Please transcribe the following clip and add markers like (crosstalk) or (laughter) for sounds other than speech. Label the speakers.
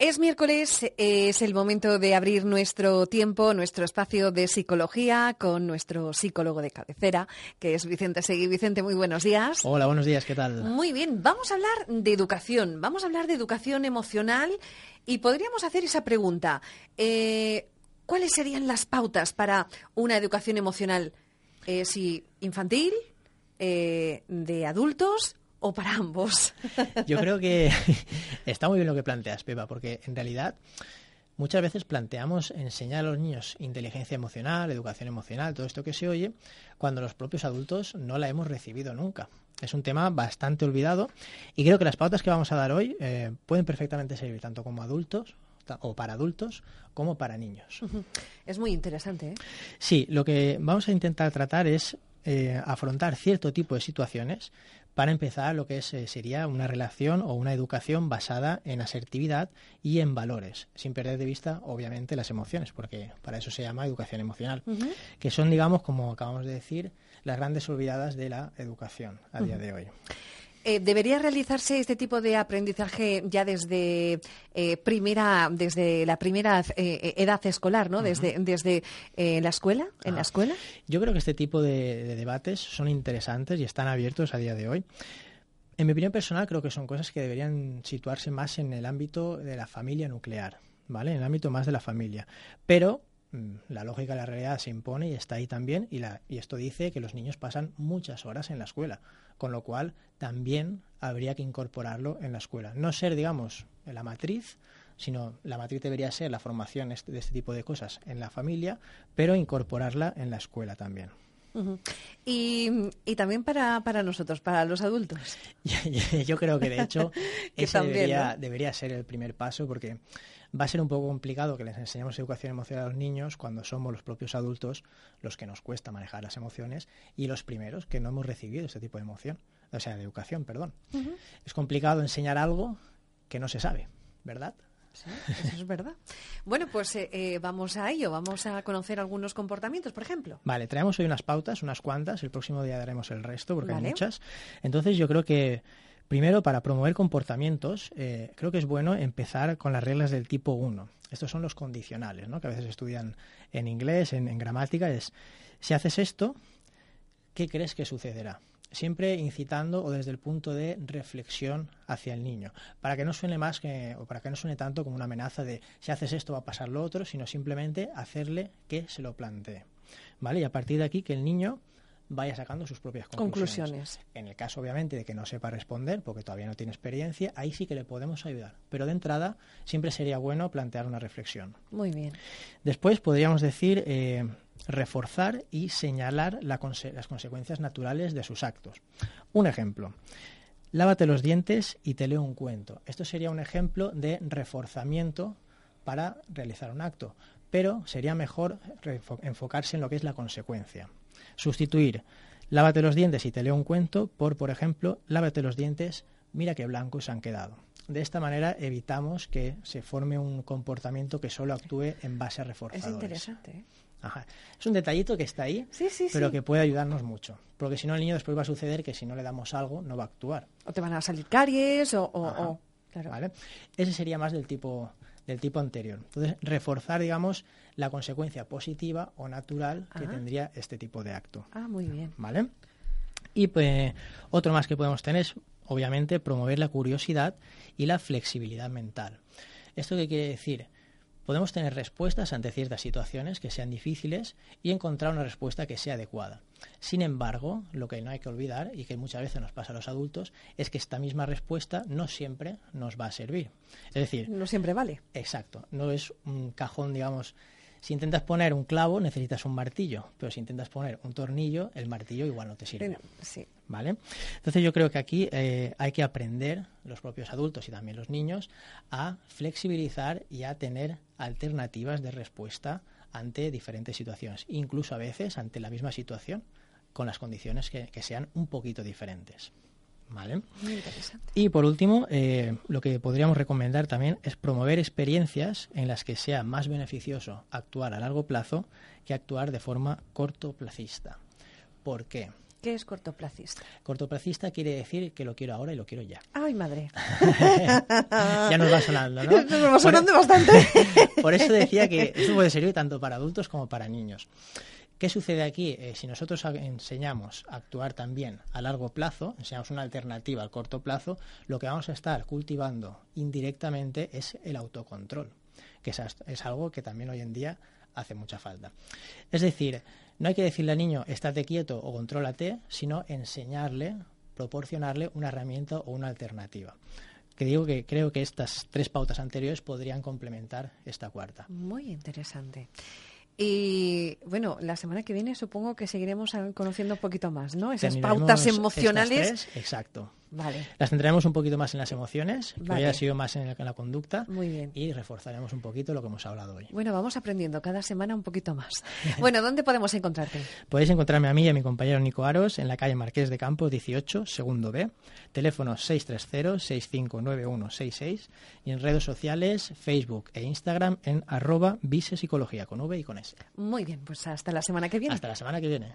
Speaker 1: Es miércoles, es el momento de abrir nuestro tiempo, nuestro espacio de psicología con nuestro psicólogo de cabecera, que es Vicente Seguí. Vicente, muy buenos días.
Speaker 2: Hola, buenos días, ¿qué tal?
Speaker 1: Muy bien, vamos a hablar de educación, vamos a hablar de educación emocional y podríamos hacer esa pregunta. Eh, ¿Cuáles serían las pautas para una educación emocional? Eh, si infantil, eh, de adultos o para ambos? (laughs)
Speaker 2: Yo creo que (laughs) está muy bien lo que planteas, Pepa, porque en realidad muchas veces planteamos enseñar a los niños inteligencia emocional, educación emocional, todo esto que se oye, cuando los propios adultos no la hemos recibido nunca. Es un tema bastante olvidado y creo que las pautas que vamos a dar hoy eh, pueden perfectamente servir tanto como adultos o para adultos como para niños.
Speaker 1: Es muy interesante. ¿eh?
Speaker 2: Sí, lo que vamos a intentar tratar es eh, afrontar cierto tipo de situaciones para empezar lo que es, eh, sería una relación o una educación basada en asertividad y en valores, sin perder de vista, obviamente, las emociones, porque para eso se llama educación emocional, que son, digamos, como acabamos de decir, las grandes olvidadas de la educación a día de hoy.
Speaker 1: Eh, ¿Debería realizarse este tipo de aprendizaje ya desde eh, primera, desde la primera eh, edad escolar, ¿no? Desde, desde la escuela, en la escuela.
Speaker 2: Yo creo que este tipo de, debates son interesantes y están abiertos a día de hoy. En mi opinión personal, creo que son cosas que deberían situarse más en el ámbito de la familia nuclear, ¿vale? En el ámbito más de la familia. Pero mm, la lógica de la realidad se impone y está ahí también, y, la, y esto dice que los niños pasan muchas horas en la escuela con lo cual también habría que incorporarlo en la escuela. No ser, digamos, la matriz, sino la matriz debería ser la formación de este tipo de cosas en la familia, pero incorporarla en la escuela también.
Speaker 1: Y, también para, para, nosotros, para los adultos. (laughs)
Speaker 2: Yo creo que de hecho (laughs) ese debería, debería ser el primer paso porque va a ser un poco complicado que les enseñemos educación emocional a los niños cuando somos los propios adultos los que nos cuesta manejar las emociones y los primeros que no hemos recibido este tipo de emoción, o sea, de educación, perdón. Es complicado enseñar algo que no se sabe, ¿verdad?
Speaker 1: Sí, eso es verdad. Bueno, pues eh, eh, vamos a ello, vamos a conocer algunos comportamientos, por ejemplo.
Speaker 2: Vale, traemos hoy unas pautas, unas cuantas, el próximo día daremos el resto porque hay muchas. Entonces yo creo que Primero, para promover comportamientos, eh, creo que es bueno empezar con las reglas del tipo 1. Estos son los condicionales, ¿no? que a veces estudian en inglés, en, gramática. Es, si haces esto, ¿qué crees que sucederá? Siempre incitando o desde el punto de reflexión hacia el niño, para que no suene más que, o para que no suene tanto como una amenaza de si haces esto va a pasar lo otro, sino simplemente hacerle que se lo plantee. ¿Vale? Y a partir de aquí que el niño vaya sacando sus propias conclusiones. En el caso, obviamente, de que no sepa responder, porque todavía no tiene experiencia, ahí sí que le podemos ayudar. Pero de entrada, siempre sería bueno plantear una reflexión.
Speaker 1: Muy bien.
Speaker 2: Después podríamos decir eh, reforzar y señalar las consecuencias naturales de sus actos. Un ejemplo. Lávate los dientes y te leo un cuento. Esto sería un ejemplo de reforzamiento para realizar un acto, pero sería mejor enfocarse en lo que es la consecuencia. Sustituir lávate los dientes y te leo un cuento por, por ejemplo, lávate los dientes, mira qué blancos se han quedado. De esta manera evitamos que se forme un comportamiento que solo actúe en base a reforzadores.
Speaker 1: Es interesante. ¿eh?
Speaker 2: Es un detallito que está ahí, pero que puede ayudarnos mucho. Porque si no, el niño después va a suceder que si no le damos algo, no va a actuar.
Speaker 1: O te van a salir caries o...
Speaker 2: ¿Vale? Ese sería más del tipo del tipo anterior. Entonces, reforzar, digamos, la consecuencia positiva o natural que tendría este tipo de acto.
Speaker 1: Ah, muy bien.
Speaker 2: ¿Vale? Y pues, otro más que podemos tener es, obviamente, promover la curiosidad y la flexibilidad mental. ¿Esto qué quiere decir? Podemos tener respuestas ante ciertas situaciones que sean difíciles y encontrar una respuesta que sea adecuada. Sin embargo, lo que no hay que olvidar y que muchas veces nos pasa a los adultos es que esta misma respuesta no siempre nos va a servir. Es decir,
Speaker 1: no siempre vale.
Speaker 2: Exacto, no es un cajón, digamos, si intentas poner un clavo, necesitas un martillo, pero si intentas poner un tornillo, el martillo igual no te sirve.
Speaker 1: Sí.
Speaker 2: ¿Vale? Entonces yo creo que aquí eh, hay que aprender, los propios adultos y también los niños, a flexibilizar y a tener alternativas de respuesta ante diferentes situaciones, incluso a veces ante la misma situación, con las condiciones que sean un poquito diferentes. ¿Vale?
Speaker 1: Muy interesante.
Speaker 2: Y por último, eh, lo que podríamos recomendar también es promover experiencias en las que sea más beneficioso actuar a largo plazo que actuar de forma cortoplacista. ¿Por qué?
Speaker 1: ¿Qué es cortoplacista?
Speaker 2: Cortoplacista quiere decir que lo quiero ahora y lo quiero ya.
Speaker 1: ¡Ay, madre! (laughs)
Speaker 2: ya nos va sonando, ¿no?
Speaker 1: Nos va sonando bastante. (laughs)
Speaker 2: Por eso decía que esto puede servir tanto para adultos como para niños. ¿Qué sucede aquí? Eh, si nosotros enseñamos a actuar también a largo plazo, enseñamos una alternativa al corto plazo, lo que vamos a estar cultivando indirectamente es el autocontrol, que es algo que también hoy en día hace mucha falta. Es decir, no hay que decirle al niño estate quieto o contrólate, sino enseñarle, proporcionarle una herramienta o una alternativa. Que digo que creo que estas tres pautas anteriores podrían complementar esta cuarta.
Speaker 1: Muy interesante. Y bueno, la semana que viene supongo que seguiremos conociendo un poquito más, ¿no? Esas pautas emocionales.
Speaker 2: exacto. Vale. Las centraremos un poquito más en las emociones, que hoy ha sido más en, la conducta.
Speaker 1: Muy bien.
Speaker 2: Y reforzaremos un poquito lo que hemos hablado hoy.
Speaker 1: Bueno, vamos aprendiendo cada semana un poquito más. (laughs) bueno, ¿dónde podemos encontrarte?
Speaker 2: Podéis encontrarme a mí y a mi compañero Nico Aros en la calle Marqués de Campo 18, segundo B. Teléfono 630-659166 y en redes sociales, Facebook e Instagram en arroba visepsicología con V y con S.
Speaker 1: Muy bien, pues hasta la semana que viene.
Speaker 2: Hasta la semana que viene.